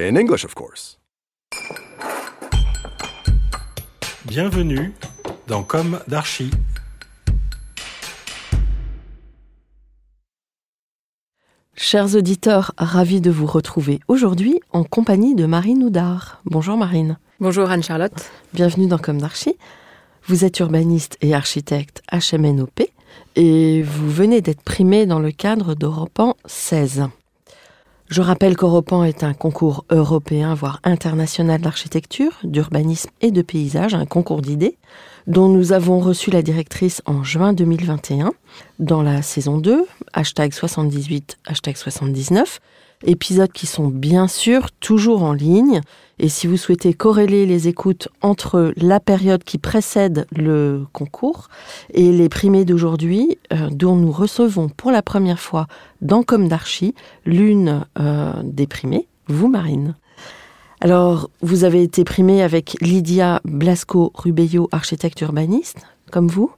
In English, of course. Bienvenue dans Comme d'Archi. Chers auditeurs, ravis de vous retrouver aujourd'hui en compagnie de Marine Houdard. Bonjour Marine. Bonjour Anne-Charlotte. Bienvenue dans Comme d'Archi. Vous êtes urbaniste et architecte HMNOP et vous venez d'être primé dans le cadre d'Europan 16. Je rappelle qu'Europan est un concours européen, voire international d'architecture, d'urbanisme et de paysage, un concours d'idées, dont nous avons reçu la directrice en juin 2021, dans la saison 2, hashtag 78, hashtag 79, épisodes qui sont bien sûr toujours en ligne. Et si vous souhaitez corréler les écoutes entre la période qui précède le concours et les primés d'aujourd'hui, euh, dont nous recevons pour la première fois dans Comme d'Archi l'une euh, des primées, vous Marine. Alors, vous avez été primée avec Lydia Blasco-Rubello, architecte urbaniste, comme vous,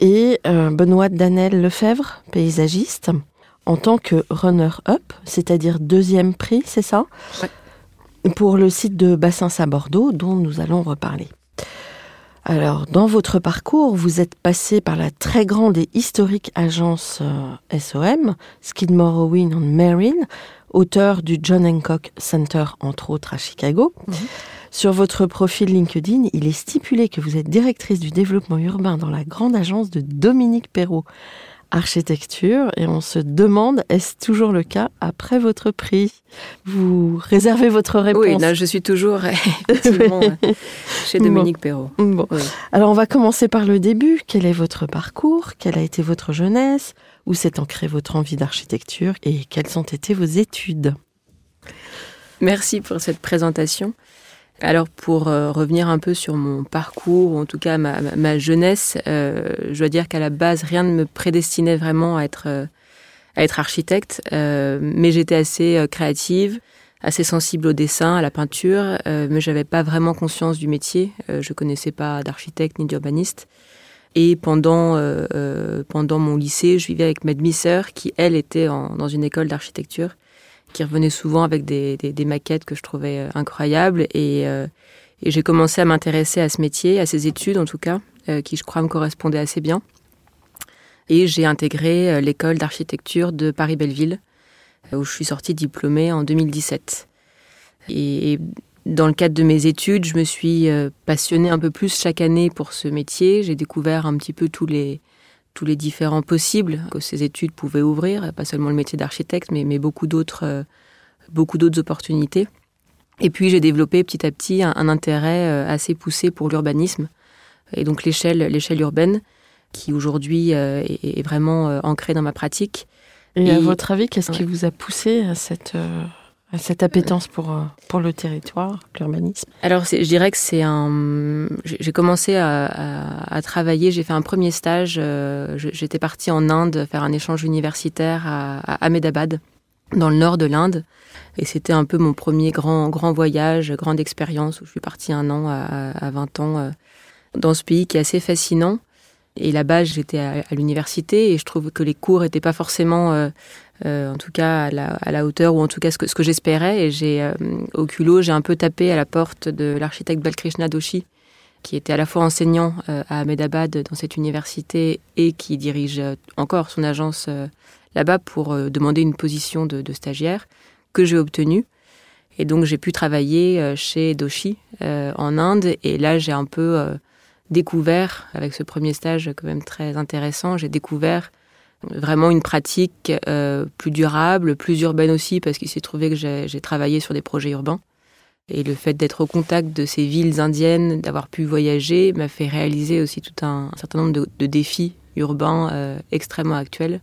et euh, Benoît Danel Lefebvre, paysagiste, en tant que runner-up, c'est-à-dire deuxième prix, c'est ça? Ouais. Pour le site de Bassins à Bordeaux, dont nous allons reparler. Alors, dans votre parcours, vous êtes passé par la très grande et historique agence euh, SOM, Skidmore, Owen and Merrill, auteur du John Hancock Center, entre autres, à Chicago. Sur votre profil LinkedIn, il est stipulé que vous êtes directrice du développement urbain dans la grande agence de Dominique Perrault Architecture et on se demande est-ce toujours le cas après votre prix? Vous réservez votre réponse? Oui, là, je suis toujours effectivement chez Dominique Perrault. Bon. Oui. Alors on va commencer par le début. Quel est votre parcours? Quelle a été votre jeunesse? Où s'est ancrée votre envie d'architecture Et quelles ont été vos études? Merci pour cette présentation. Alors, pour euh, revenir un peu sur mon parcours, ou en tout cas ma, ma- jeunesse, euh, je dois dire qu'à la base, rien ne me prédestinait vraiment à être, euh, à être architecte, euh, mais j'étais assez euh, créative, assez sensible au dessin, à la peinture, euh, mais j'avais pas vraiment conscience du métier. Je connaissais pas d'architecte ni d'urbaniste. Et pendant, pendant mon lycée, je vivais avec ma demi-sœur qui, elle, était en- dans une école d'architecture qui revenait souvent avec des, des- des maquettes que je trouvais euh, incroyables. Et, euh, et j'ai commencé à m'intéresser à ce métier, à ces études en tout cas, euh, qui je crois me correspondaient assez bien. Et j'ai intégré l'école d'architecture de Paris-Belleville, où je suis sortie diplômée en 2017. Et, et dans le cadre de mes études, je me suis passionnée un peu plus chaque année pour ce métier. J'ai découvert un petit peu tous les, tous les différents possibles que ces études pouvaient ouvrir, pas seulement le métier d'architecte, mais, mais beaucoup d'autres euh, beaucoup d'autres opportunités. Et puis j'ai développé petit à petit un, un intérêt euh, assez poussé pour l'urbanisme et donc l'échelle l'échelle urbaine qui aujourd'hui euh, est, est vraiment ancrée dans ma pratique. Et, à votre avis, qu'est-ce qui vous a poussé à cette, cette appétence pour, euh, pour le territoire, l'urbanisme Alors, je dirais que c'est un. J'ai commencé à, travailler. J'ai fait un premier stage. euh, J'étais partie en Inde faire un échange universitaire à, Ahmedabad, dans le nord de l'Inde. Et c'était un peu mon premier grand, grand voyage, grande expérience où je suis partie un an à, à 20 ans euh, dans ce pays qui est assez fascinant. Et là-bas, j'étais à, l'université et je trouve que les cours n'étaient pas forcément, en tout cas, à la, hauteur ou en tout cas ce que, j'espérais. Et j'ai, euh, au culot, j'ai un peu tapé à la porte de l'architecte Balkrishna Doshi, qui était à la fois enseignant euh, à Ahmedabad dans cette université et qui dirige euh, encore son agence euh, là-bas pour euh, demander une position de, stagiaire que j'ai obtenue. Et donc j'ai pu travailler euh, chez Doshi euh, en Inde et là j'ai un peu euh, découvert, avec ce premier stage quand même très intéressant, j'ai découvert vraiment une pratique euh, plus durable, plus urbaine aussi, parce qu'il s'est trouvé que j'ai travaillé sur des projets urbains. Et le fait d'être au contact de ces villes indiennes, d'avoir pu voyager, m'a fait réaliser aussi tout un, certain nombre de, de défis urbains euh, extrêmement actuels.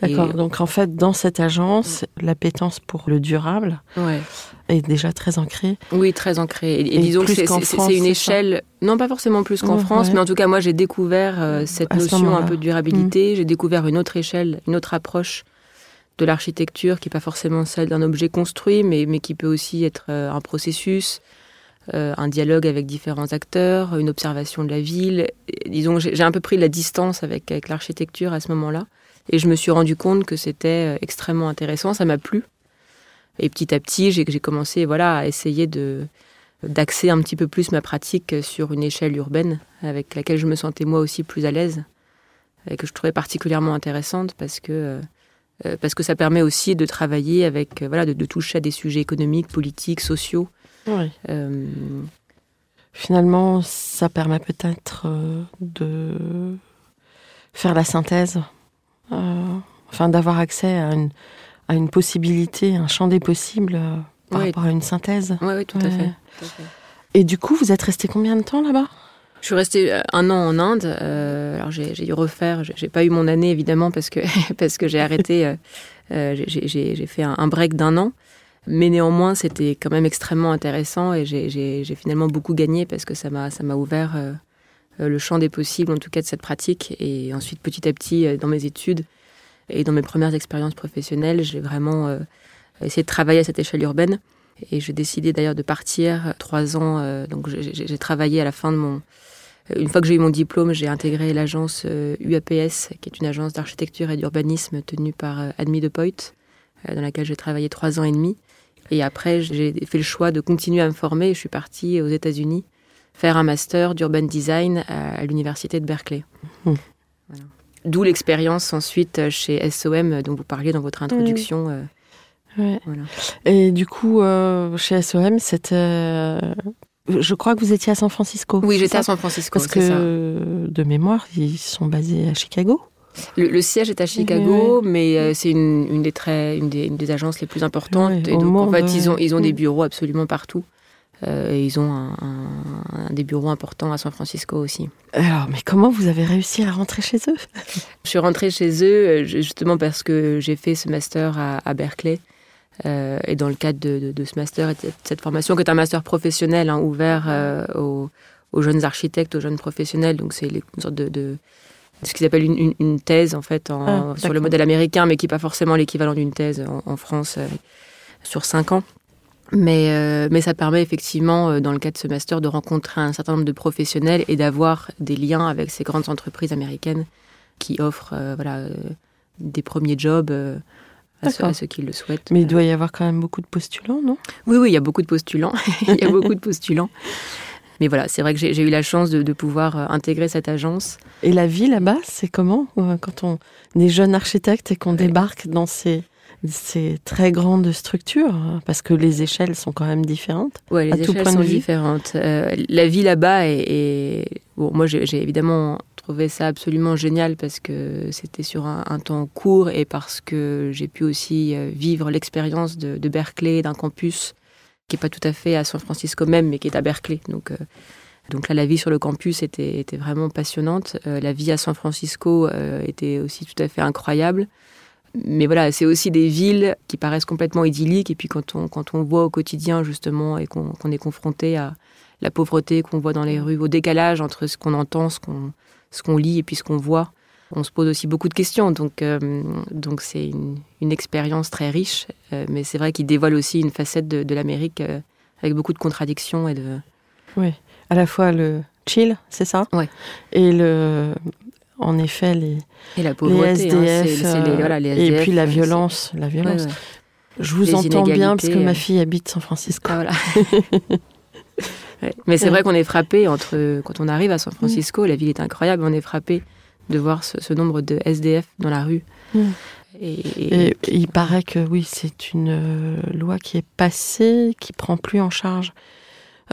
D'accord. Donc en fait, dans cette agence, l'appétence pour le durable Ouais. est déjà très ancrée. Oui, très ancré. Et, et Et disons que c'est qu'en c'est- France, c'est une c'est échelle, non pas forcément plus qu'en Ouais, France, ouais. mais en tout cas moi j'ai découvert euh, cette À ce notion un. Mm. peu de durabilité. J'ai découvert une autre échelle, une autre approche de l'architecture qui n'est pas forcément celle d'un objet construit, mais, mais qui peut aussi être euh, un processus, euh, un dialogue avec différents acteurs, une observation de la ville. Et disons, que j'ai j'ai un peu pris de la distance avec, avec l'architecture à ce moment-là. Et je me suis rendu compte que c'était euh, extrêmement intéressant, ça m'a plu. Et petit à petit, j'ai commencé voilà, à essayer de d'axer un petit peu plus ma pratique sur une échelle urbaine avec laquelle je me sentais moi aussi plus à l'aise et que je trouvais particulièrement intéressante parce que euh, euh, parce que ça permet aussi de travailler avec euh, voilà de, de toucher à des sujets économiques, politiques, sociaux. Oui. Euh, Finalement, ça permet peut-être de faire la synthèse, enfin d'avoir accès à une, à une possibilité, un champ des possibles euh, par Oui. rapport à une synthèse. oui, tout, à fait, tout à fait. Et du coup, vous êtes resté combien de temps là-bas? Je suis restée euh, un an en Inde. euh, alors j'ai dû refaire. j'ai- pas eu mon année évidemment parce que parce que j'ai arrêté. euh, euh, j'ai- fait un, break d'un an. Mais néanmoins, c'était quand même extrêmement intéressant et j'ai- finalement beaucoup gagné parce que ça m'a ça m'a ouvert euh, euh, le champ des possibles, en tout cas de cette pratique. Et ensuite, petit à petit, euh, dans mes études et dans mes premières expériences professionnelles, j'ai vraiment euh, essayé de travailler à cette échelle urbaine. Et j'ai décidé d'ailleurs de partir trois ans. euh, donc j'ai- travaillé à la fin de mon une fois que j'ai eu mon diplôme, j'ai intégré l'agence euh, UAPS, qui est une agence d'architecture et d'urbanisme tenue par euh, Admi de Poit, euh, dans laquelle j'ai travaillé trois ans et demi. Et après, j'ai fait le choix de continuer à me former. Je suis partie aux États-Unis faire un master d'urban design à, à l'université de Berkeley. Hmm. Voilà. D'où l'expérience ensuite chez SOM dont vous parliez dans votre introduction. euh, Ouais. voilà. Et du coup, euh, chez SOM, c'était. euh, je crois que vous étiez à San Francisco. Oui, j'étais à San Francisco. Parce c'est ça. que, de mémoire, ils sont basés à Chicago. Le, le siège est à Chicago, mais euh, c'est une, une des très, une, des, une des agences les plus importantes. Et donc, en fait, ils ont, ils ont des bureaux absolument partout. Euh, et ils ont un, un- un des bureaux importants à San Francisco aussi. Alors, mais comment vous avez réussi à rentrer chez eux? Je suis rentrée chez eux euh, justement parce que j'ai fait ce master à, à Berkeley. Euh, et dans le cadre de, de- de ce master et de cette formation, qui est un master professionnel hein, ouvert euh, aux, aux jeunes architectes, aux jeunes professionnels, donc c'est une sorte de, de- ce qu'ils appellent une, une- une thèse en fait en- Ah, sur le modèle américain, mais qui n'est pas forcément l'équivalent d'une thèse en, en France sur cinq ans. Mais, euh, mais ça permet effectivement, euh, dans le cadre de ce master, de rencontrer un certain nombre de professionnels et d'avoir des liens avec ces grandes entreprises américaines qui offrent euh, voilà, euh, des premiers jobs à, ceux, D'accord. à ceux qui le souhaitent. Mais il doit y avoir quand même beaucoup de postulants, non? Oui, oui, il y a beaucoup de postulants. il y a beaucoup de postulants. Mais voilà, c'est vrai que j'ai eu la chance de, de pouvoir intégrer cette agence. Et la vie là-bas, c'est comment? Quand on est jeune architecte et qu'on débarque dans ces, ces très grandes structures hein, Parce que les échelles sont quand même différentes. Ouais, À les tout échelles point sont différentes. Euh, la vie là-bas est, est- Bon, moi, j'ai évidemment trouvé ça absolument génial parce que c'était sur un, un temps court et parce que j'ai pu aussi euh, vivre l'expérience de, de Berkeley, d'un campus qui est pas tout à fait à San Francisco même, mais qui est à Berkeley. Donc, euh, donc là, la vie sur le campus était, était vraiment passionnante. Euh, la vie à San Francisco était aussi tout à fait incroyable. Mais voilà, c'est aussi des villes qui paraissent complètement idylliques. Et puis quand on, quand on voit au quotidien, justement, et qu'on est confronté à la pauvreté qu'on voit dans les rues, au décalage entre ce qu'on entend, ce qu'on qu'on lit et puis ce qu'on voit, on se pose aussi beaucoup de questions. Donc euh, donc c'est une, une expérience très riche. Euh, mais c'est vrai qu'il dévoile aussi une facette de, de l'Amérique euh, avec beaucoup de contradictions et de... Oui. À la fois le chill, c'est ça? Ouais. Et le. En effet, les, Et la les pauvreté, hein, SDF, c'est- c'est les- voilà, les et puis la violence, la violence. ouais. Je vous entends bien parce que ma fille habite San Francisco. Ah, voilà. Ouais. Mais c'est vrai qu'on est frappé entre quand on arrive à San Francisco, la ville est incroyable, on est frappé de voir ce, ce nombre de SDF dans la rue. Mm. Et, et- Et il paraît que oui, c'est une euh, loi qui est passée, qui prend plus en charge,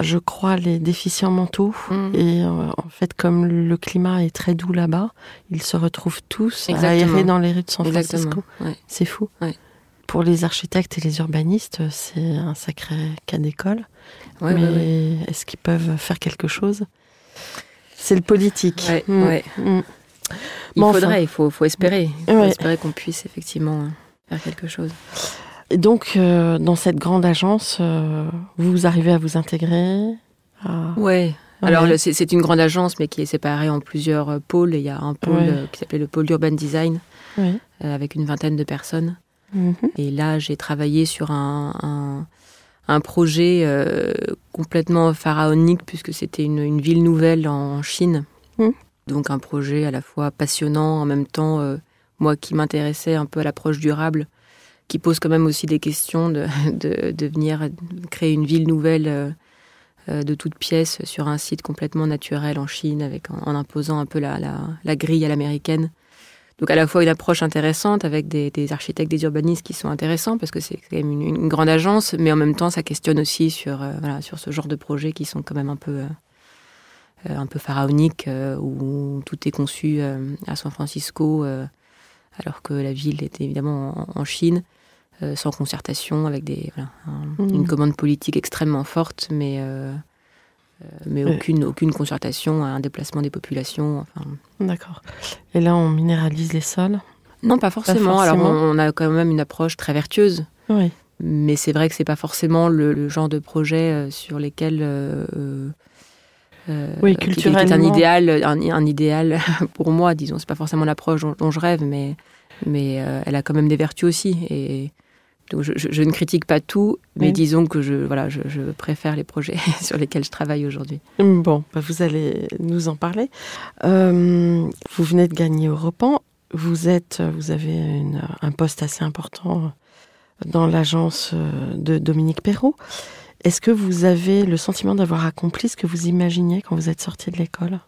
je crois, les déficients mentaux. Mm. Et euh, en fait, comme le climat est très doux là-bas, ils se retrouvent tous Exactement. errer dans les rues de San. Francisco. ouais. C'est fou. Ouais. Pour les architectes et les urbanistes, c'est un sacré cas d'école. Ouais, Mais est-ce qu'ils peuvent faire quelque chose? C'est le politique. Mm. Mm. Il enfin- faudrait, il faut, faut espérer. Il faut espérer qu'on puisse effectivement faire quelque chose. Donc, euh, dans cette grande agence, euh, vous arrivez à vous intégrer à- Ouais. Ouais. Alors c'est une grande agence, mais qui est séparée en plusieurs euh, pôles. Et il y a un pôle Ouais. qui s'appelait le pôle urban design, euh, avec une vingtaine de personnes. Mhm. Et là, j'ai travaillé sur un, un, un projet complètement pharaonique, puisque c'était une, une ville nouvelle en Chine. Mm. Donc un projet à la fois passionnant, en même temps, moi qui m'intéressais un peu à l'approche durable, qui pose quand même aussi des questions de, de, venir créer une ville nouvelle euh, euh, de toutes pièces sur un site complètement naturel en Chine, avec, en, imposant un peu la, la, grille à l'américaine. Donc à la fois une approche intéressante avec des, des architectes, des urbanistes qui sont intéressants parce que c'est quand même une, grande agence, mais en même temps ça questionne aussi sur euh, sur ce genre de projets qui sont quand même un peu un peu pharaoniques où tout est conçu à San Francisco alors que la ville est évidemment en, en Chine euh, sans concertation avec des voilà, un- une commande politique extrêmement forte, mais euh, euh, mais aucune aucune concertation, un déplacement des populations. Enfin, D'accord. Et là, on minéralise les sols? Non, pas forcément. Alors, forcément. on, on a quand même une approche très vertueuse, Oui. mais c'est vrai que c'est pas forcément le, le genre de projet sur lesquels. euh, euh, euh, Oui, qui- qui est culturellement. un idéal, un, un idéal pour moi, disons. C'est pas forcément l'approche dont, dont je rêve, mais, mais euh, elle a quand même des vertus aussi. Et donc, je, je- je ne critique pas tout, mais Oui. disons que je, voilà, je, je préfère les projets sur lesquels je travaille aujourd'hui. Bon, bah, vous allez nous en parler. Euh, vous venez de gagner Europan. Vous êtes, vous avez une- un poste assez important dans l'agence euh, de Dominique Perrault. Est-ce que vous avez le sentiment d'avoir accompli ce que vous imaginiez quand vous êtes sorti de l'école?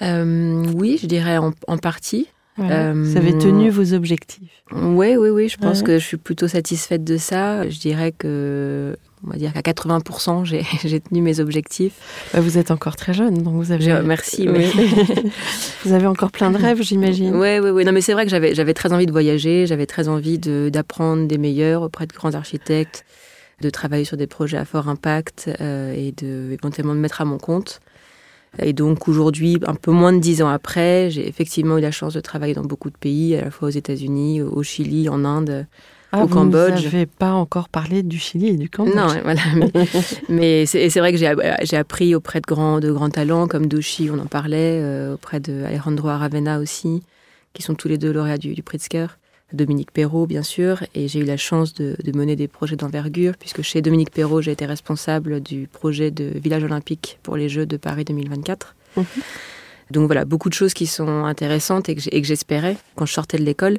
Euh, oui, je dirais en, en partie. Voilà. Euh, Vous avez tenu vos objectifs. Oui, oui, oui, je pense Ouais. que je suis plutôt satisfaite de ça. Je dirais que, on va dire qu'à 80%, j'ai tenu mes objectifs. Bah, vous êtes encore très jeune, donc vous avez. Je- merci, mais- Oui. vous avez encore plein de rêves, j'imagine. Oui, oui, oui. Non, mais c'est vrai que j'avais très envie de voyager, j'avais très envie de- d'apprendre des meilleurs auprès de grands architectes, de travailler sur des projets à fort impact euh, et de éventuellement me mettre à mon compte. Et donc aujourd'hui, un peu moins de dix ans après, j'ai effectivement eu la chance de travailler dans beaucoup de pays, à la fois aux États-Unis, au Chili, en Inde, Ah, au vous Cambodge. n'avez pas encore parlé du Chili et du Cambodge. Non, voilà. Mais, mais c'est vrai que j'ai j'ai appris auprès de grands, de grands talents comme Doshi, on en parlait, euh, auprès de Alejandro Aravena aussi, qui sont tous les deux lauréats du, du Pritzker. Dominique Perrault, bien sûr, et j'ai eu la chance de, de mener des projets d'envergure, puisque chez Dominique Perrault, j'ai été responsable du projet de village olympique pour les Jeux de Paris 2024. Mhm. Donc voilà, beaucoup de choses qui sont intéressantes et que j'espérais quand je sortais de l'école.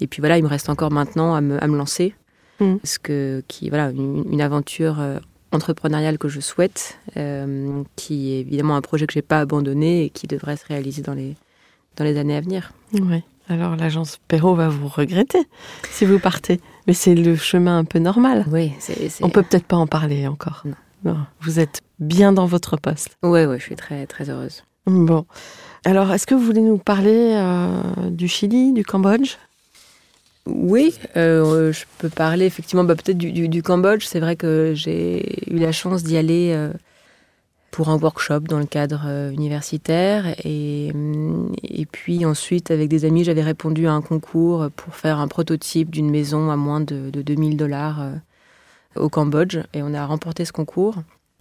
Et puis voilà, il me reste encore maintenant à me, à me lancer, ce que, qui voilà, une, une aventure euh, entrepreneuriale que je souhaite, euh, qui est évidemment un projet que j'ai pas abandonné et qui devrait se réaliser dans les, dans les années à venir. Oui. Alors l'agence Perrault va vous regretter si vous partez. Mais c'est le chemin un peu normal. Oui, c'est. c'est- On peut peut-être pas en parler encore. Non. Vous êtes bien dans votre poste. Ouais, ouais, je suis très, très heureuse. Bon. Alors, est-ce que vous voulez nous parler euh, du Chili, du Cambodge? Oui, euh, je peux parler effectivement bah, peut-être du, du- du Cambodge. C'est vrai que j'ai eu la chance d'y aller euh, pour un workshop dans le cadre euh, universitaire. Et, puis ensuite, avec des amis, j'avais répondu à un concours pour faire un prototype d'une maison à moins de, de 2000 dollars euh, au Cambodge. Et on a remporté ce concours.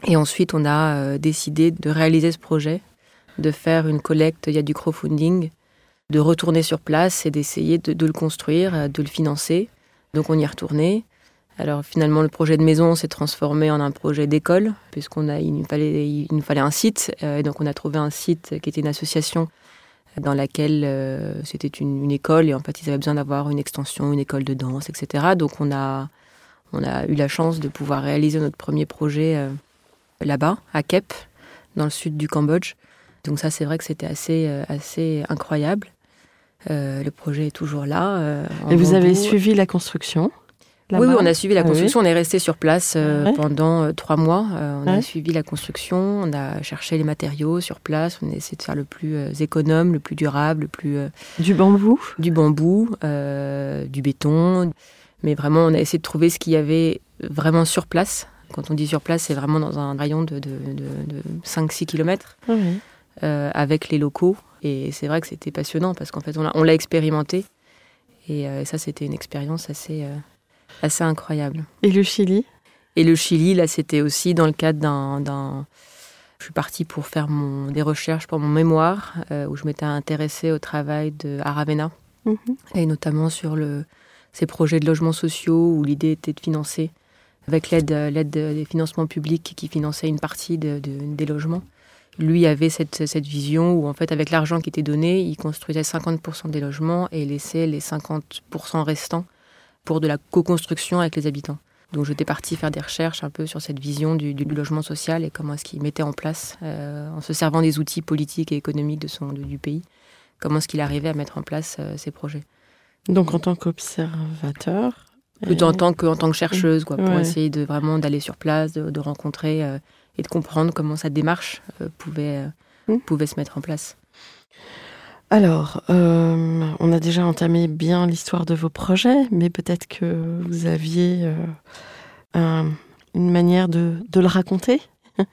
Et ensuite, on a euh, décidé de réaliser ce projet, de faire une collecte, il y a du crowdfunding de retourner sur place et d'essayer de, de le construire, de le financer. Donc on y est retourné. Alors finalement, le projet de maison s'est transformé en un projet d'école, puisqu'on a, il nous fallait, il nous fallait un site. euh, et donc on a trouvé un site qui était une association dans laquelle euh, c'était une, une école et en fait ils avaient besoin d'avoir une extension, une école de danse, etc. Donc on a, on a eu la chance de pouvoir réaliser notre premier projet euh, là-bas, à Kep, dans le sud du Cambodge. Donc ça, c'est vrai que c'était assez, euh, assez incroyable. Euh, le projet est toujours là. euh, Et vous avez suivi la construction? Oui, on a suivi la Ah oui. construction. On est resté sur place euh, Ouais. pendant euh, trois mois. Euh, on Ouais. a suivi la construction, on a cherché les matériaux sur place. On a essayé de faire le plus économe, le plus durable, le plus Du bambou du bambou, du béton. Mais vraiment, on a essayé de trouver ce qu'il y avait vraiment sur place. Quand on dit sur place, c'est vraiment dans un rayon de, de, de, de 5-6 km euh, avec les locaux Et c'est vrai que c'était passionnant parce qu'en fait, on l'a, expérimenté. Et ça, c'était une expérience assez, assez incroyable. Et le Chili? Et le Chili, là, c'était aussi dans le cadre d'un. Je suis partie pour faire mon, des recherches pour mon mémoire, euh, où je m'étais intéressée au travail de Aravena, Mhm. et notamment sur le, ces projets de logements sociaux, où l'idée était de financer, avec l'aide, l'aide des financements publics qui finançaient une partie de- de- des logements. Lui avait cette, cette vision où, en fait, avec l'argent qui était donné, il construisait 50% des logements et laissait les 50% restants pour de la co-construction avec les habitants. Donc j'étais partie faire des recherches un peu sur cette vision du, du logement social et comment est-ce qu'il mettait en place, euh, en se servant des outils politiques et économiques de son, de- du pays, comment est-ce qu'il arrivait à mettre en place euh, ces projets. Donc en tant qu'observateur. Plutôt euh, en tant que, en tant que chercheuse, quoi, pour Ouais. essayer de vraiment d'aller sur place, de, de rencontrer euh, et de comprendre comment sa démarche pouvait, euh, Mm. pouvait se mettre en place. Alors, euh, on a déjà entamé bien l'histoire de vos projets, mais peut-être que vous aviez euh, un- une manière de, de le raconter.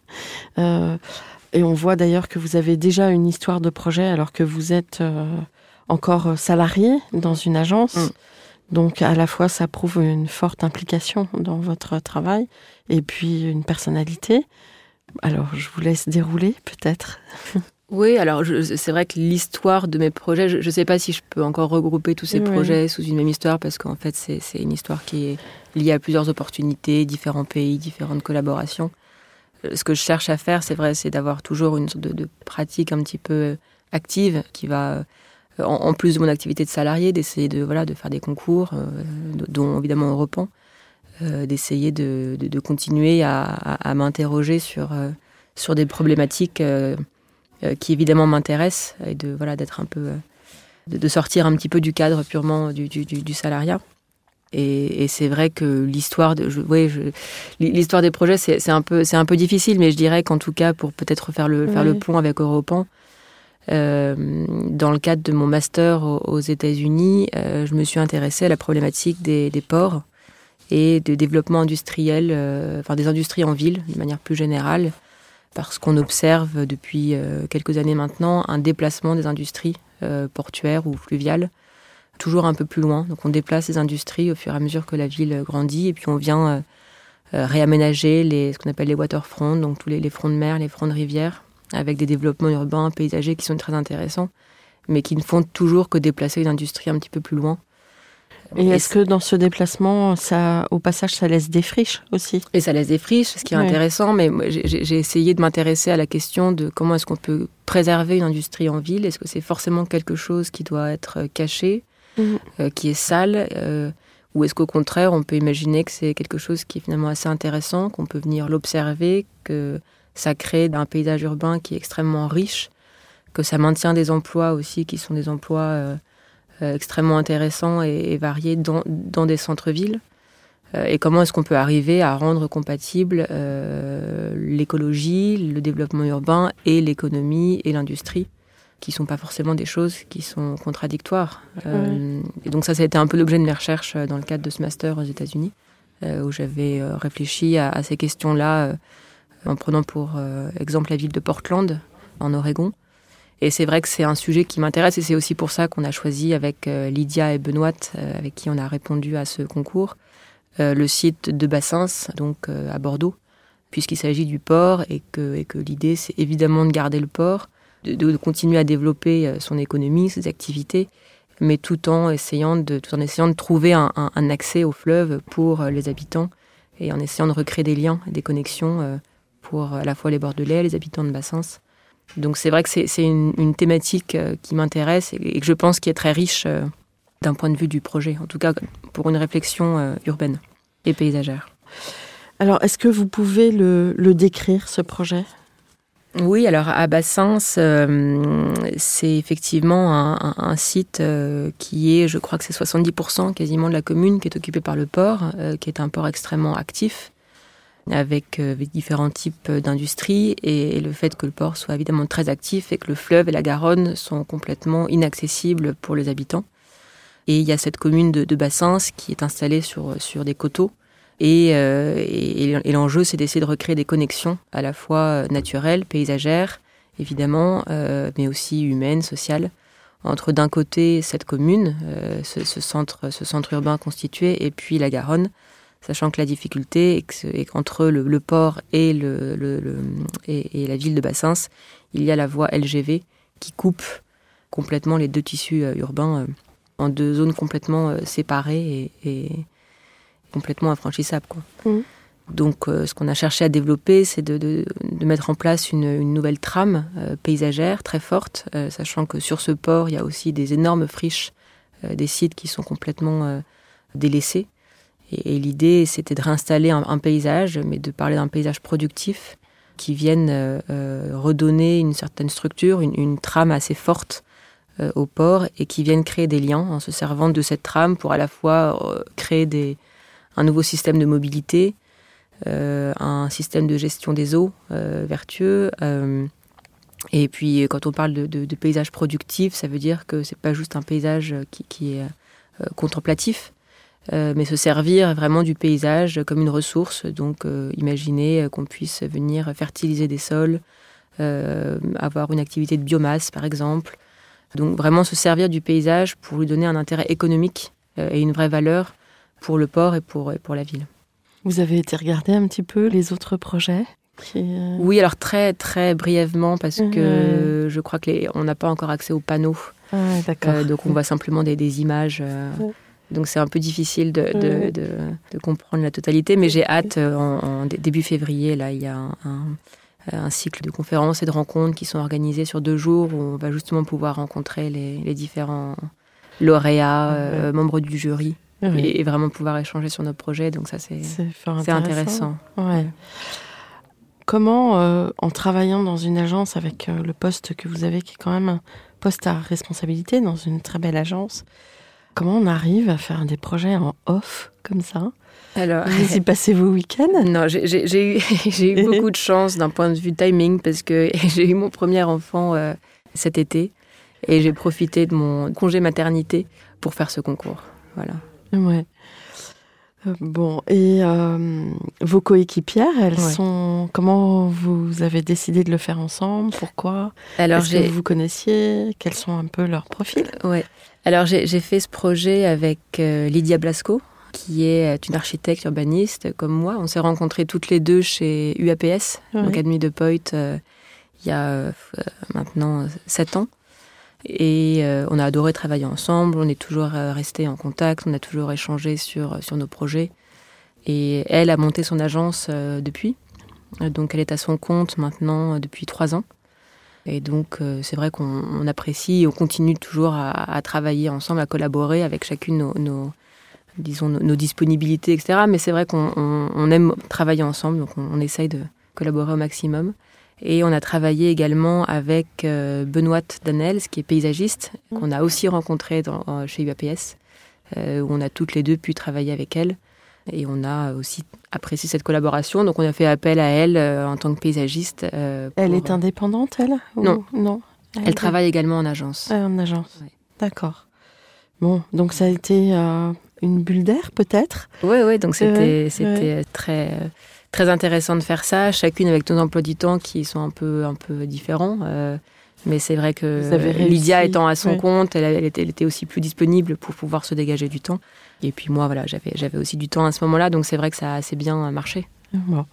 Euh, et on voit d'ailleurs que vous avez déjà une histoire de projet alors que vous êtes euh, encore salarié dans une agence. Mm. Donc à la fois ça prouve une forte implication dans votre travail et puis une personnalité. Alors je vous laisse dérouler peut-être. Oui, alors je- c'est vrai que l'histoire de mes projets, je ne sais pas si je peux encore regrouper tous ces projets sous une même histoire, parce qu'en fait c'est une histoire qui est liée à plusieurs opportunités, différents pays, différentes collaborations. Euh, Ce que je cherche à faire, c'est vrai, c'est d'avoir toujours une sorte de, de pratique un petit peu active qui va, euh, en, en plus de mon activité de salarié, d'essayer de, voilà, de faire des concours, euh, dont évidemment on reprend, euh, d'essayer de, de- de continuer à, à- à m'interroger sur, euh, sur des problématiques euh, euh, qui évidemment m'intéressent et de voilà d'être un peu euh, de, de sortir un petit peu du cadre purement du, du, du- salariat. Et, et c'est vrai que l'histoire de, je, ouais, je- l'histoire des projets, c'est c'est un peu, c'est un peu difficile, mais je dirais qu'en tout cas, pour peut-être faire le, faire le pont avec Europan, euh, dans le cadre de mon master aux, aux États-Unis, euh, je me suis intéressée à la problématique des, des ports et de développement industriel, euh, enfin des industries en ville, de manière plus générale, parce qu'on observe depuis euh, quelques années maintenant un déplacement des industries euh, portuaires ou fluviales toujours un peu plus loin. Donc on déplace les industries au fur et à mesure que la ville grandit et puis on vient euh, réaménager les, ce qu'on appelle les waterfronts, donc tous les, les fronts de mer, les fronts de rivière, avec des développements urbains, paysagers qui sont très intéressants, mais qui ne font toujours que déplacer une industrie un petit peu plus loin. Et est-ce que dans ce déplacement, ça, au passage, ça laisse des friches aussi? Et ça laisse des friches, ce qui est intéressant, mais j'ai- essayé de m'intéresser à la question de comment est-ce qu'on peut préserver une industrie en ville. Est-ce que c'est forcément quelque chose qui doit être euh, caché, Mhm. euh, qui est sale, euh, ou est-ce qu'au contraire, on peut imaginer que c'est quelque chose qui est finalement assez intéressant, qu'on peut venir l'observer, que ça crée un paysage urbain qui est extrêmement riche, que ça maintient des emplois aussi qui sont des emplois euh, extrêmement intéressants et, et variés dans, dans des centres-villes. Euh, et comment est-ce qu'on peut arriver à rendre compatible euh, l'écologie, le développement urbain et l'économie et l'industrie, qui sont pas forcément des choses qui sont contradictoires. Euh, et donc ça, ça a été un peu l'objet de mes recherches euh, dans le cadre de ce master aux États-Unis, euh, où j'avais euh, réfléchi à, à ces questions-là euh, en prenant pour euh, exemple la ville de Portland, en Oregon. Et c'est vrai que c'est un sujet qui m'intéresse et c'est aussi pour ça qu'on a choisi avec euh, Lydia et Benoît, euh, avec qui on a répondu à ce concours, euh, le site de Bassins, donc à Bordeaux, puisqu'il s'agit du port et que, et que l'idée c'est évidemment de garder le port, de, de continuer à développer son économie, ses activités, mais tout en essayant de, tout en essayant de trouver un, un- accès au fleuve pour les habitants et en essayant de recréer des liens, des connexions pour à la fois les Bordelais, les habitants de Bassins. Donc c'est vrai que c'est une, une thématique euh, qui m'intéresse et, et que je pense qui est très riche euh, d'un point de vue du projet, en tout cas pour une réflexion euh, urbaine et paysagère. Alors, est-ce que vous pouvez le, le décrire, ce projet? Oui, alors à Bassins, euh, c'est effectivement un, site euh, qui est, je crois que c'est 70% quasiment de la commune qui est occupé par le port, euh, qui est un port extrêmement actif, avec, euh, avec différents types d'industries, et, le fait que le port soit évidemment très actif et que le fleuve et la Garonne sont complètement inaccessibles pour les habitants. Et il y a cette commune de, de Bassins qui est installée sur, sur des coteaux. Et, euh, et, l'enjeu, c'est d'essayer de recréer des connexions à la fois naturelles, paysagères, évidemment, euh, mais aussi humaine, sociale, entre d'un côté cette commune, euh, ce, ce centre, ce centre urbain constitué, et puis la Garonne, sachant que la difficulté est que- est qu'entre le, le port et, le, le- le- et, et la ville de Bassins, il y a la voie LGV qui coupe complètement les deux tissus euh, urbains euh, en deux zones complètement euh, séparées et, et complètement infranchissables. Quoi. Mhm. Donc, euh, ce qu'on a cherché à développer, c'est de, de- de mettre en place une, une nouvelle trame euh, paysagère très forte, euh, sachant que sur ce port, il y a aussi des énormes friches, des sites qui sont complètement délaissés. Et, l'idée, c'était de réinstaller un, paysage, mais de parler d'un paysage productif qui vienne euh, euh, redonner une certaine structure, une, trame assez forte euh, au port et qui vienne créer des liens en se servant de cette trame pour à la fois créer un nouveau système de mobilité, un système de gestion des eaux vertueux. et puis, quand on parle de, paysage productif, ça veut dire que c'est pas juste un paysage qui, est contemplatif, euh, mais se servir vraiment du paysage comme une ressource. Donc, euh, imaginer euh, qu'on puisse venir fertiliser des sols, euh, avoir une activité de biomasse, par exemple. Donc, vraiment se servir du paysage pour lui donner un intérêt économique et une vraie valeur pour le port et pour, et pour la ville. Vous avez été regarder un petit peu les autres projets qui, Oui, alors très très brièvement parce que je crois que les, on n'a pas encore accès aux panneaux, Ah. Euh, donc on voit simplement des, des images. euh, Ouais. Donc c'est un peu difficile de, de, Ouais. de, de comprendre la totalité, mais j'ai hâte euh, en, en dé- début février là il y a un, un, un cycle de conférences et de rencontres qui sont organisés sur deux jours où on va justement pouvoir rencontrer les, les différents lauréats, euh, membres du jury et, et vraiment pouvoir échanger sur nos projets. Donc ça c'est intéressant. Ouais. Comment, euh, en travaillant dans une agence avec euh, le poste que vous avez, qui est quand même un poste à responsabilité dans une très belle agence, comment on arrive à faire des projets en off comme ça? Alors Vous y passez vos week-ends? Non, j'ai- eu, beaucoup de chance d'un point de vue timing parce que j'ai eu mon premier enfant euh, cet été et j'ai profité de mon congé maternité pour faire ce concours. Voilà. Ouais. Euh, Bon, et euh, vos coéquipières, elles Ouais. sont. Comment vous avez décidé de le faire ensemble? Pourquoi? Alors Est-ce que vous connaissiez? Quels sont un peu leurs profils? Ouais. Alors j'ai fait ce projet avec euh, Lydia Blasco qui est euh, une architecte urbaniste comme moi. On s'est rencontrés toutes les deux chez UAPS, Ouais. l'Académie de Poit, euh, il y a euh, maintenant sept ans. Et on a adoré travailler ensemble, on est toujours restés en contact, on a toujours échangé sur, sur nos projets. Et elle a monté son agence depuis. Donc elle est à son compte maintenant depuis trois ans. Et donc euh, c'est vrai qu'on on apprécie et on continue toujours à, à travailler ensemble, à collaborer avec chacune nos, nos- disons, nos, nos disponibilités, etc. Mais c'est vrai qu'on on- on aime travailler ensemble, donc on, on essaye de collaborer au maximum. Et on a travaillé également avec euh, Benoît Danels, qui est paysagiste, qu'on a aussi rencontré dans- euh, chez UAPS, euh, où on a toutes les deux pu travailler avec elle. Et on a aussi apprécié cette collaboration, donc on a fait appel à elle euh, en tant que paysagiste. euh, Elle est indépendante, elle ou- Non. Non? Elle travaille également en agence. Ah, en agence. Ouais. D'accord. Bon, donc ça a été euh, une bulle d'air, peut-être? Oui, oui, donc c'était Ouais, très, très intéressant de faire ça, chacune avec nos emplois du temps qui sont un peu, un peu différents. euh, mais c'est vrai que Lydia étant à son ouais. compte, elle, elle était, elle était aussi plus disponible pour pouvoir se dégager du temps. Et puis moi, voilà, j'avais j'avais aussi du temps à ce moment-là, donc c'est vrai que ça a assez bien marché. Bon.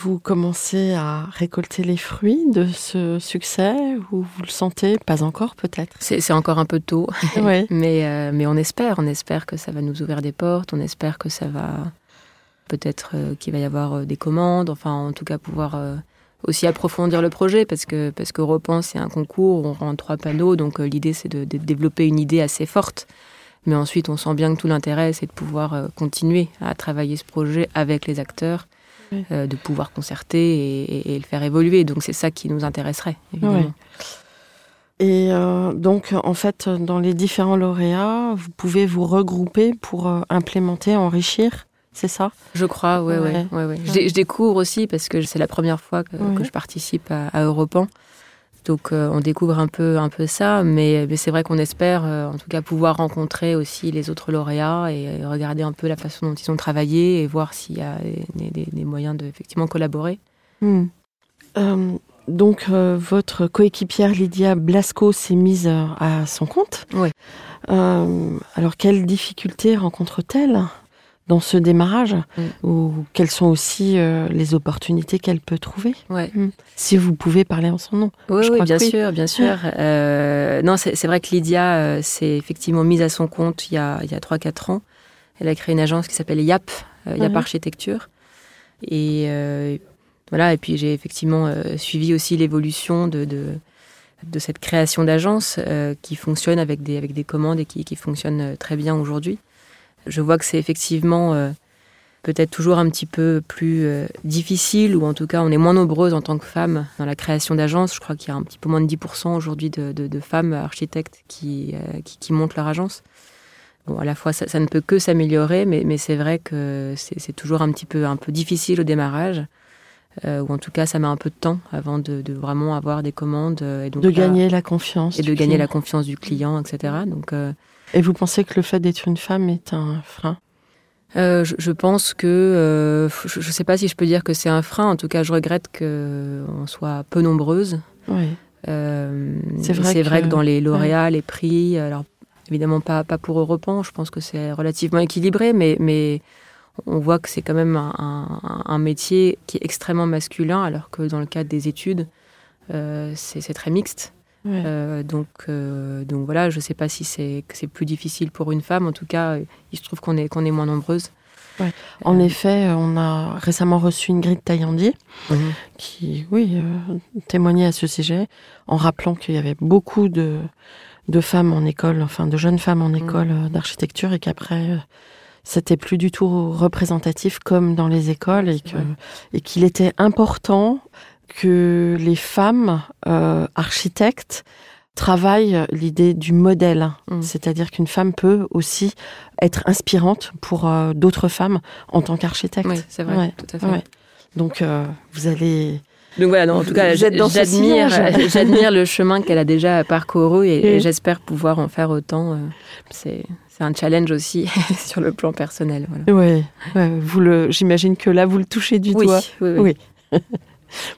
Vous commencez à récolter les fruits de ce succès ou vous le sentez Pas encore, peut-être? C'est c'est encore un peu tôt, mais, euh, mais on espère, on espère que ça va nous ouvrir des portes, on espère que ça va peut-être euh, qu'il va y avoir euh, des commandes, enfin en tout cas pouvoir aussi approfondir le projet parce que parce que c'est un concours, on rend trois panneaux, donc l'idée c'est de, de développer une idée assez forte. Mais ensuite, on sent bien que tout l'intérêt, c'est de pouvoir euh, continuer à travailler ce projet avec les acteurs, Oui. euh, de pouvoir concerter et, et- et le faire évoluer. Donc c'est ça qui nous intéresserait, évidemment. Et euh, donc, en fait, dans les différents lauréats, vous pouvez vous regrouper pour euh, implémenter, enrichir, c'est ça? Je crois, ouais, ouais. Ouais. ouais, ouais. Je, dé- je découvre aussi parce que c'est la première fois que je participe à, à Europan. Donc euh, on découvre un peu, un peu ça, mais, mais c'est vrai qu'on espère euh, en tout cas pouvoir rencontrer aussi les autres lauréats et euh, regarder un peu la façon dont ils ont travaillé et voir s'il y a des, des- des moyens de effectivement collaborer. Hmm. Euh, donc, euh, votre coéquipière Lydia Blasco s'est mise à son compte. Oui. Euh, alors, quelles difficultés rencontre-t-elle? Dans ce démarrage Mm. Ou quelles sont aussi euh, les opportunités qu'elle peut trouver Ouais. Si vous pouvez parler en son nom. Oui, Je oui, crois bien oui. sûr, bien sûr. Euh, non, c'est vrai que Lydia euh, s'est effectivement mise à son compte il y a, il y a 3-4 ans. Elle a créé une agence qui s'appelle YAP, YAP. Architecture. Et voilà, et puis j'ai effectivement suivi aussi l'évolution de, de, de cette création d'agence qui fonctionne avec des, avec des commandes et qui, qui fonctionne très bien aujourd'hui. Je vois que c'est effectivement euh, peut-être toujours un petit peu plus euh, difficile, ou en tout cas on est moins nombreuses en tant que femmes dans la création d'agences. Je crois qu'il y a un petit peu moins de 10% aujourd'hui de, de- de femmes architectes qui, euh, qui, qui montent leur agence. Bon, à la fois, ça, ça ne peut que s'améliorer, mais, mais c'est vrai que c'est c'est toujours un petit peu, un peu difficile au démarrage. euh, ou en tout cas, ça met un peu de temps avant de, de vraiment avoir des commandes. euh, et donc De là- gagner la confiance. et de gagner la client. confiance du client, etc. Donc, euh, Et vous pensez que le fait d'être une femme est un frein? Euh, je, je pense que euh, je ne sais pas si je peux dire que c'est un frein. En tout cas, je regrette qu'on soit peu nombreuses. Oui. Euh, C'est vrai que- dans les lauréats, les prix, alors évidemment pas, pas pour Europan, je pense que c'est relativement équilibré, mais, mais on voit que c'est quand même un, un- un métier qui est extrêmement masculin, alors que dans le cadre des études, euh, c'est très mixte. Ouais. Euh, donc, euh, donc voilà, je ne sais pas si c'est que c'est plus difficile pour une femme. En tout cas, il se trouve qu'on est, qu'on est moins nombreuses. En Euh, effet, euh, on a récemment reçu Ingrid Taillandier mhm. qui, oui, euh, témoignait à ce sujet en rappelant qu'il y avait beaucoup de, de femmes en école, enfin de jeunes femmes en Mm. école d'architecture et qu'après, euh, c'était plus du tout représentatif comme dans les écoles et que- vrai. et qu'il était important que les femmes euh, architectes travaillent l'idée du modèle. Mm. C'est-à-dire qu'une femme peut aussi être inspirante pour euh, d'autres femmes en tant qu'architecte. Oui, c'est vrai, Ouais, tout à fait. ouais. Donc, euh, vous allez... Donc voilà, non, en tout cas, j'admire, le chemin qu'elle a déjà parcouru et, et Oui. j'espère pouvoir en faire autant. C'est, c'est un challenge aussi sur le plan personnel. Voilà. Ouais, ouais, vous le, j'imagine que là, vous le touchez du Oui, doigt. oui, oui. Oui.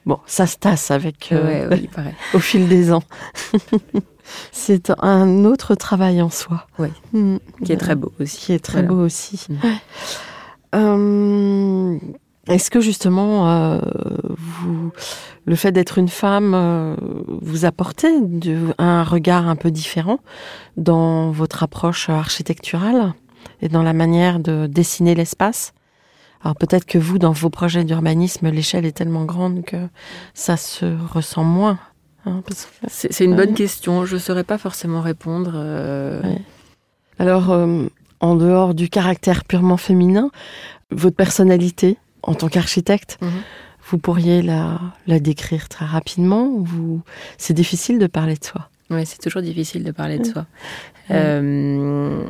Bon, ça se tasse avec euh, Ouais, oui, au fil des ans. C'est un autre travail en soi. Oui. Mm. Qui est très beau aussi. Qui est très Voilà. beau aussi. Mm. Ouais. Euh, Est-ce que justement, euh, vous, le fait d'être une femme, euh, vous apportez de- un regard un peu différent dans votre approche architecturale et dans la manière de dessiner l'espace? Alors peut-être que vous, dans vos projets d'urbanisme, l'échelle est tellement grande que ça se ressent moins. hein, que- C'est, une Ouais. bonne question. Je ne saurais pas forcément répondre. euh, Ouais. Alors, euh, en dehors du caractère purement féminin, votre personnalité en tant qu'architecte, Mhm. vous pourriez la, la décrire très rapidement ou vous... C'est difficile de parler de soi? Ouais, c'est toujours difficile de parler de soi. Euh,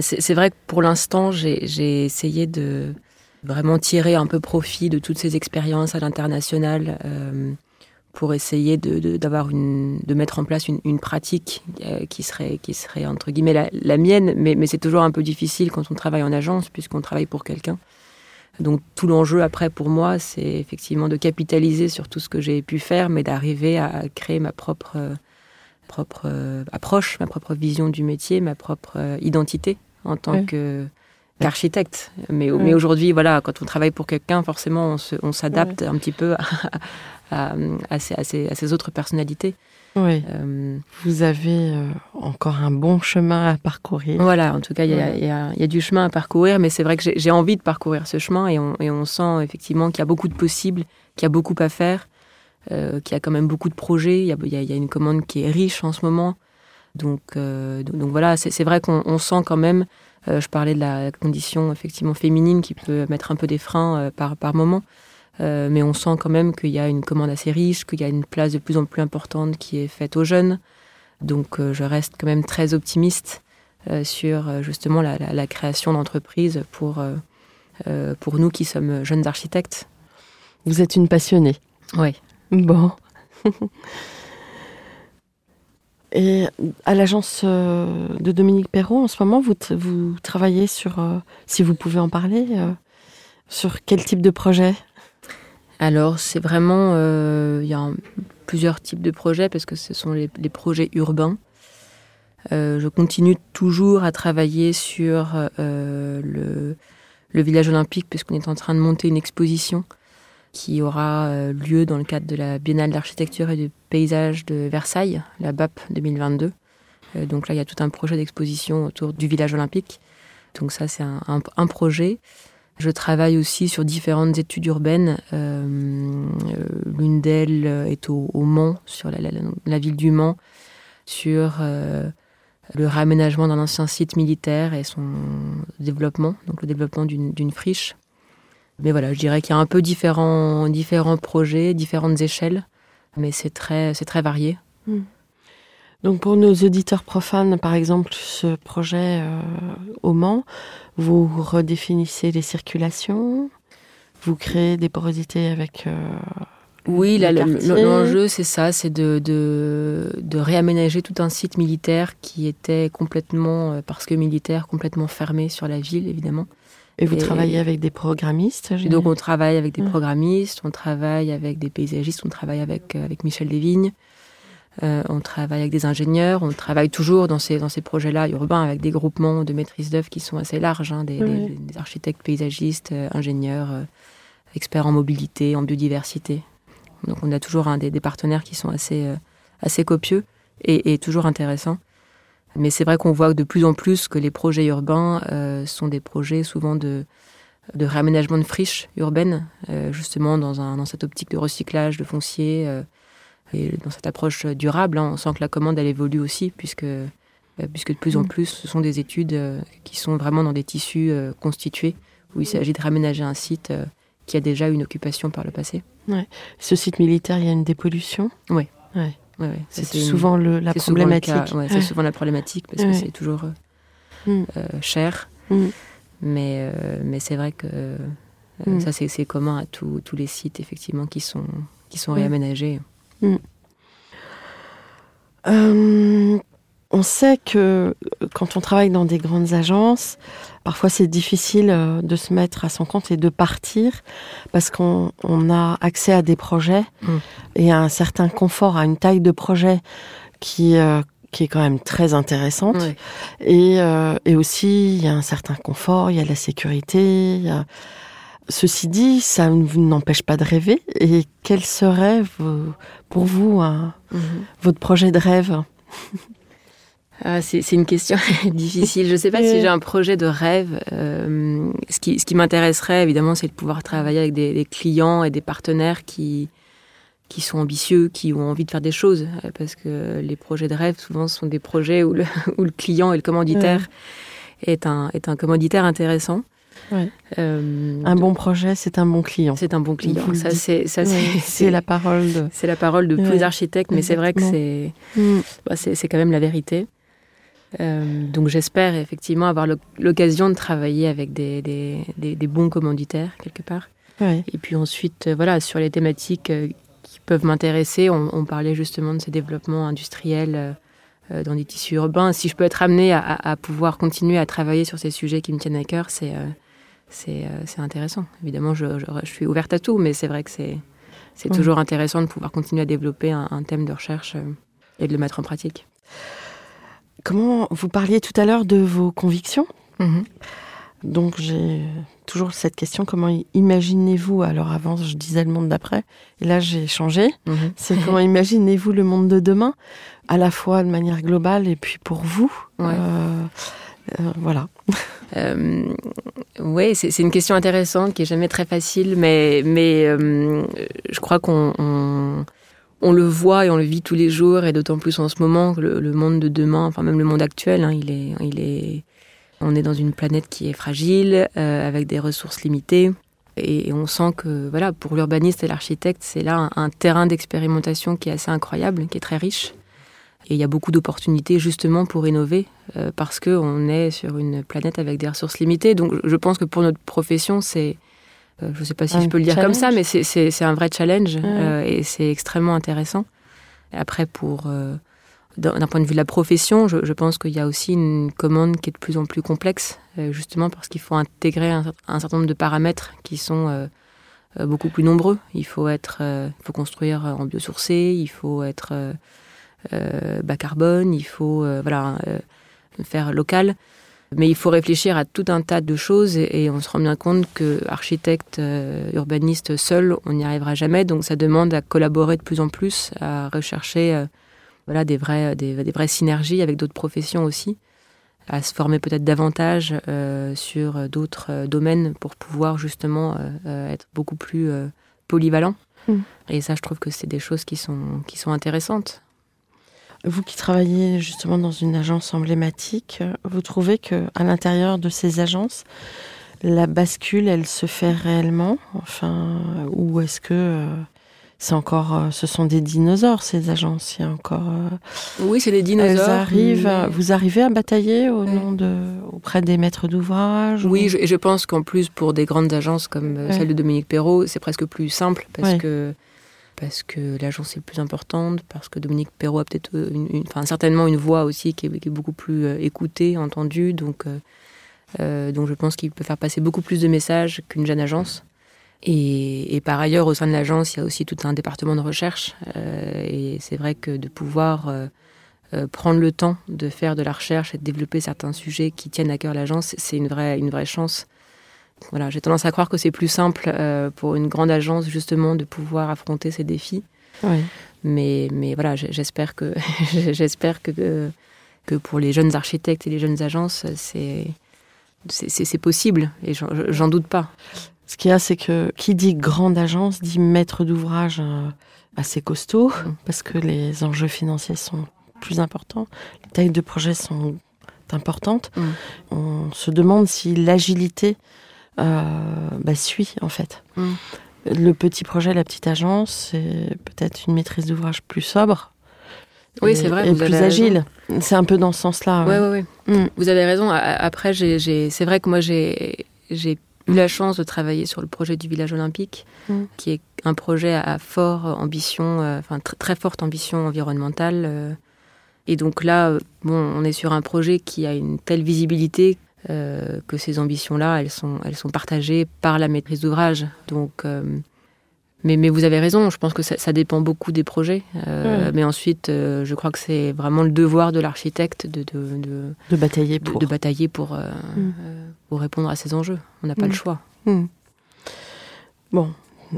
c'est vrai que pour l'instant, j'ai essayé de vraiment tirer un peu profit de toutes ces expériences à l'international euh, pour essayer de, de, d'avoir une, de mettre en place une, une pratique euh, qui serait, qui serait entre guillemets la, la mienne, mais, mais c'est toujours un peu difficile quand on travaille en agence puisqu'on travaille pour quelqu'un. Donc tout l'enjeu après pour moi, c'est effectivement de capitaliser sur tout ce que j'ai pu faire, mais d'arriver à créer ma propre euh, propre approche, ma propre vision du métier, ma propre euh, identité en tant que qu'architecte. Mais, Ouais. mais aujourd'hui, voilà, quand on travaille pour quelqu'un, forcément, on s'adapte un petit peu à, à, à ces, à ces- à ces autres personnalités. Oui. Euh, Vous avez euh, encore un bon chemin à parcourir. voilà, en tout cas, il y, a- Ouais. y y a du chemin à parcourir, mais c'est vrai que j'ai envie de parcourir ce chemin et on, et on sent effectivement qu'il y a beaucoup de possibles, qu'il y a beaucoup à faire, euh, qu'il y a quand même beaucoup de projets. Il y a, y une commande qui est riche en ce moment. Donc, donc, donc voilà, c'est vrai qu'on on sent quand même, euh, je parlais de la condition effectivement féminine qui peut mettre un peu des freins euh, par, par moment, euh, mais on sent quand même qu'il y a une commande assez riche, qu'il y a une place de plus en plus importante qui est faite aux jeunes. Donc je reste quand même très optimiste sur justement la, la- la création d'entreprises pour, pour nous qui sommes jeunes architectes. Vous êtes une passionnée. Oui. Bon. Et à l'agence euh, de Dominique Perrault, en ce moment, vous, vous travaillez sur, euh, si vous pouvez en parler, euh, sur quel type de projet? Alors, c'est vraiment. Il y a plusieurs types de projets parce que ce sont les, projets urbains. Je continue toujours à travailler sur le, le village olympique puisqu'on est en train de monter une exposition qui aura euh, lieu dans le cadre de la Biennale d'architecture et de paysage de Versailles, la BAP 2022. Euh, donc là, il y a tout un projet d'exposition autour du village olympique. Donc ça, c'est un, projet. Je travaille aussi sur différentes études urbaines. Euh, L'une d'elles est au, Mans, sur la, ville du Mans, sur le réaménagement d'un ancien site militaire et son développement, donc le développement d'une friche. Mais voilà, je dirais qu'il y a un peu différents, différents projets, différentes échelles, mais c'est très, c'est très varié. Donc pour nos auditeurs profanes, par exemple, ce projet euh, au Mans, vous redéfinissez les circulations, vous créez des porosités avec... euh, Oui, l'enjeu, c'est ça, c'est de, de, de réaménager tout un site militaire qui était complètement, euh, parce que militaire, complètement fermé sur la ville, évidemment. Et vous Et- travaillez avec des programmistes donc, on travaille avec des Ouais. programmistes, on travaille avec des paysagistes, on travaille avec, euh, avec Michel Desvignes, euh, on travaille avec des ingénieurs, on travaille toujours dans ces, dans ces projets-là urbains avec des groupements de maîtrise d'œuvre qui sont assez larges, hein, des, des- des architectes, paysagistes, euh, ingénieurs, euh, experts en mobilité, en biodiversité. Donc, on a toujours un des, des partenaires qui sont assez, euh, assez copieux et, et toujours intéressants. Mais c'est vrai qu'on voit de plus en plus que les projets urbains euh, sont des projets souvent de, de réaménagement de friches urbaines, euh, justement dans, un, dans cette optique de recyclage de foncier euh, et dans cette approche durable. hein. on sent que la commande, elle évolue aussi, puisque, puisque de plus en Mm. plus, ce sont des études qui sont vraiment dans des tissus constitués, où il s'agit de réaménager un site qui a déjà une occupation par le passé. Ce site militaire, il y a une dépollution? Ouais, Ouais. Ouais, C'est une- souvent le, la problématique. c'est souvent la problématique parce que c'est toujours euh, Mm. euh, cher. Mm. Mais, euh, mais c'est vrai que Mm. ça, c'est commun à tous tous les sites, effectivement, qui sont, qui sont réaménagés. Euh, on sait que euh, quand on travaille dans des grandes agences, parfois c'est difficile euh, de se mettre à son compte et de partir parce qu'on on a accès à des projets Mm. et à un certain confort, à une taille de projet qui, euh, qui est quand même très intéressante. Et, euh, et aussi, il y a un certain confort, il y a la sécurité. il y a- Ceci dit, ça ne vous n'empêche pas de rêver. Et quel serait pour vous Mhm. votre projet de rêve? Ah, c'est une question difficile. Je ne sais pas si Ouais. j'ai un projet de rêve. Euh, ce qui, ce qui m'intéresserait, évidemment, c'est de pouvoir travailler avec des, des clients et des partenaires qui, qui sont ambitieux, qui ont envie de faire des choses. Euh, Parce que les projets de rêve, souvent, sont des projets où le, où le client et le commanditaire est, un, est un commanditaire intéressant. Ouais. Euh, Un bon projet, c'est un bon client. c'est un bon client. Vous Ça, c'est ça, la parole de. c'est la parole de tous Ouais. les architectes, mais c'est vrai que c'est Mm. bah, c'est quand même la vérité. Euh, donc j'espère effectivement avoir l'oc- l'occasion de travailler avec des, des, des- des bons commanditaires quelque part. Ouais. Et puis ensuite, euh, voilà, sur les thématiques euh, qui peuvent m'intéresser, on, on parlait justement de ces développements industriels dans des tissus urbains. Si je peux être amenée à, à- à pouvoir continuer à travailler sur ces sujets qui me tiennent à cœur, c'est c'est intéressant. Évidemment, je, je- je suis ouverte à tout, mais c'est vrai que c'est c'est Ouais. toujours intéressant de pouvoir continuer à développer un, un thème de recherche et de le mettre en pratique. Comment vous parliez tout à l'heure de vos convictions Donc j'ai toujours cette question comment imaginez-vous Alors avant, je disais le monde d'après, et là j'ai changé. Mhm. C'est comment imaginez-vous le monde de demain, à la fois de manière globale et puis pour vous. Ouais. Euh, euh, voilà. Euh, oui, c'est une question intéressante qui est jamais très facile, mais, mais je crois qu'on on, le voit et on le vit tous les jours, et d'autant plus en ce moment que le, monde de demain, enfin même le monde actuel, hein, il est, il est, on est dans une planète qui est fragile, euh, avec des ressources limitées. Et, on sent que voilà, pour l'urbaniste et l'architecte, c'est là un, terrain d'expérimentation qui est assez incroyable, qui est très riche. Et il y a beaucoup d'opportunités justement pour innover, euh, parce qu'on est sur une planète avec des ressources limitées. Donc je pense que pour notre profession, c'est, je ne sais pas si Un je peux le dire comme ça, challenge. mais c'est- c'est c'est un vrai challenge Ouais. euh, et c'est extrêmement intéressant. Après, pour euh, d'un point de vue de la profession, je, je pense qu'il y a aussi une commande qui est de plus en plus complexe, euh, justement parce qu'il faut intégrer un, un certain nombre de paramètres qui sont euh, euh, beaucoup plus nombreux. Il faut être, euh, il faut construire en biosourcé, il faut être euh, bas carbone, il faut voilà faire local. Mais il faut réfléchir à tout un tas de choses et, et on se rend bien compte que architecte, urbaniste seul, on n'y arrivera jamais. Donc ça demande à collaborer de plus en plus, à rechercher voilà des vrais, des, des vraies synergies avec d'autres professions aussi à se former peut-être davantage euh, sur d'autres euh, domaines pour pouvoir justement euh, être beaucoup plus polyvalent. Mm. Et ça, je trouve que c'est des choses qui sont, qui sont intéressantes. Vous qui travaillez justement dans une agence emblématique, vous trouvez que à l'intérieur de ces agences, la bascule, elle se fait réellement? Enfin, ou est-ce que c'est encore, euh, ce sont des dinosaures ces agences? Il y a encore. Euh, oui, c'est des dinosaures. Arrivent, Vous arrivez à batailler au nom de, auprès des maîtres d'ouvrage. Oui, et je, pense qu'en plus pour des grandes agences comme euh, celle de Dominique Perrault, c'est presque plus simple parce que parce que l'agence est plus importante, parce que Dominique Perrault a peut-être une, enfin, certainement une voix aussi qui est, beaucoup plus écoutée, entendue, donc donc je pense qu'il peut faire passer beaucoup plus de messages qu'une jeune agence. Et, par ailleurs, au sein de l'agence, il y a aussi tout un département de recherche. Euh, et c'est vrai que de pouvoir euh, euh, prendre le temps de faire de la recherche et de développer certains sujets qui tiennent à cœur l'agence, c'est une vraie, une vraie chance. Voilà, j'ai tendance à croire que c'est plus simple pour une grande agence justement de pouvoir affronter ces défis. Mais, mais voilà, j'espère que j'espère que, que pour les jeunes architectes et les jeunes agences, c'est c'est possible et j'en doute pas. Ce qu'il y a, c'est que qui dit grande agence dit maître d'ouvrage euh, assez costaud, mm. parce que les enjeux financiers sont plus importants, les tailles de projet sont importantes. Mm. On se demande si l'agilité euh, bah, suit, en fait. Mm. Le petit projet, la petite agence, c'est peut-être une maîtrise d'ouvrage plus sobre. Oui, c'est vrai. Et plus agile. C'est un peu dans ce sens-là. Oui, oui, oui. Vous avez raison. Après, c'est vrai que moi, j'ai eu la chance de travailler sur le projet du village olympique, mm. qui est un projet à forte ambition, euh, enfin très forte ambition environnementale. Euh. et donc là, euh, bon, on est sur un projet qui a une telle visibilité que ces ambitions-là, elles sont, elles sont partagées par la maîtrise d'ouvrage. Donc mais, mais, vous avez raison, je pense que ça, ça dépend beaucoup des projets. Euh, Mais ensuite, euh, je crois que c'est vraiment le devoir de l'architecte de, de, de, de, batailler pour, de, batailler pour, euh, mm. Euh, pour, répondre à ces enjeux. On n'a pas le mm. choix. Bon,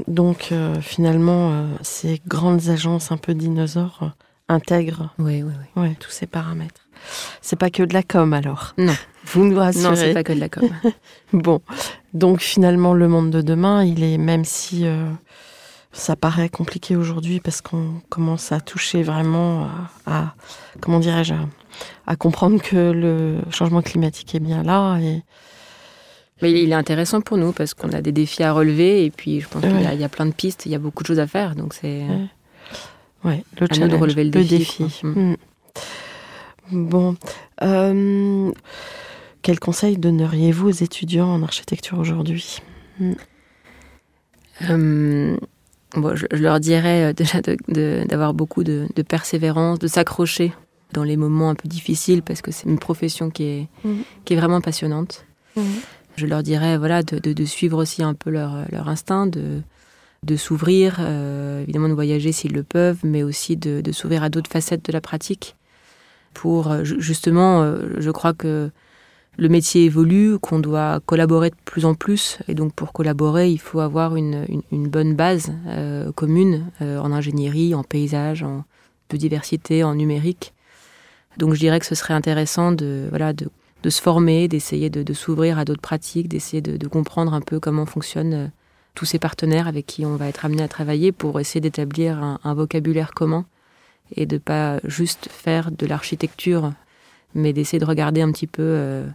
donc finalement, ces grandes agences un peu dinosaures intègrent oui, oui, oui. Ouais, tous ces paramètres. C'est pas que de la com alors Non. Vous nous rassurez. Non, c'est pas que de la com. bon, donc finalement, le monde de demain, il est, même si ça paraît compliqué aujourd'hui parce qu'on commence à toucher vraiment à, comment dirais-je, à, comprendre que le changement climatique est bien là. Et... Mais il est intéressant pour nous parce qu'on a des défis à relever et puis je pense qu'il y, a plein de pistes, il y a beaucoup de choses à faire. Donc c'est ouais. le à de relever le, défi. Mm. Bon. Euh, quel conseil donneriez-vous aux étudiants en architecture aujourd'hui? Mm. euh, je, leur dirais euh, déjà d'avoir beaucoup de, persévérance, de s'accrocher dans les moments un peu difficiles parce que c'est une profession qui est, qui est vraiment passionnante. Mhm. Je leur dirais voilà, de, suivre aussi un peu leur, leur instinct, de, de s'ouvrir, euh, évidemment de voyager s'ils le peuvent, mais aussi de, s'ouvrir à d'autres facettes de la pratique. Pour euh, justement, je crois que le métier évolue, qu'on doit collaborer de plus en plus. Et donc pour collaborer, il faut avoir une, bonne base euh, commune euh, en ingénierie, en paysage, en biodiversité, en numérique. Donc je dirais que ce serait intéressant de, voilà, de, se former, d'essayer de, s'ouvrir à d'autres pratiques, d'essayer de, comprendre un peu comment fonctionnent euh, tous ces partenaires avec qui on va être amené à travailler pour essayer d'établir un vocabulaire commun et de pas juste faire de l'architecture mais d'essayer de regarder un petit peu euh,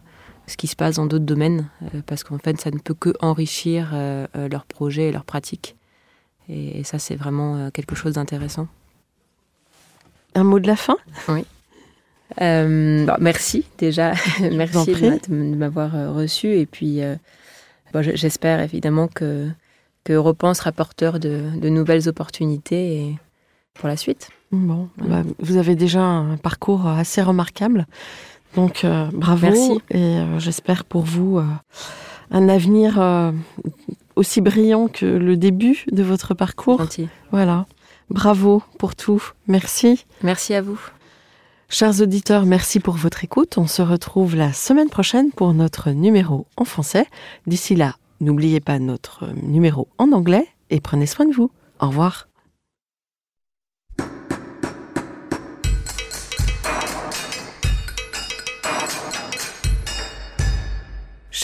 ce qui se passe dans d'autres domaines, euh, parce qu'en fait, ça ne peut que enrichir euh, leurs projets et leurs pratiques. Et, ça, c'est vraiment quelque chose d'intéressant. Un mot de la fin? Oui. merci déjà, merci de m'avoir reçu. Et puis, j'espère évidemment que, que Europan sera porteur de, de nouvelles opportunités et pour la suite. Bon, bah, vous avez déjà un parcours assez remarquable. Donc, euh, bravo. Merci. Et euh, j'espère pour vous euh, un avenir aussi brillant que le début de votre parcours. Gentil. Voilà. Bravo pour tout. Merci. Merci à vous. Chers auditeurs, merci pour votre écoute. On se retrouve la semaine prochaine pour notre numéro en français. D'ici là, n'oubliez pas notre numéro en anglais et prenez soin de vous. Au revoir.